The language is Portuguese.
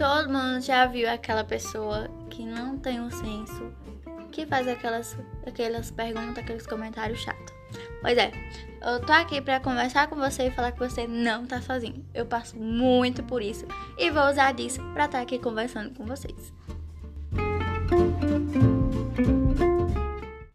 Todo mundo já viu aquela pessoa que não tem um senso, que faz aquelas, aquelas perguntas, aqueles comentários chatos. Pois é, eu tô aqui pra conversar com você e falar que você não tá sozinho. Eu passo muito por isso e vou usar disso pra estar aqui conversando com vocês.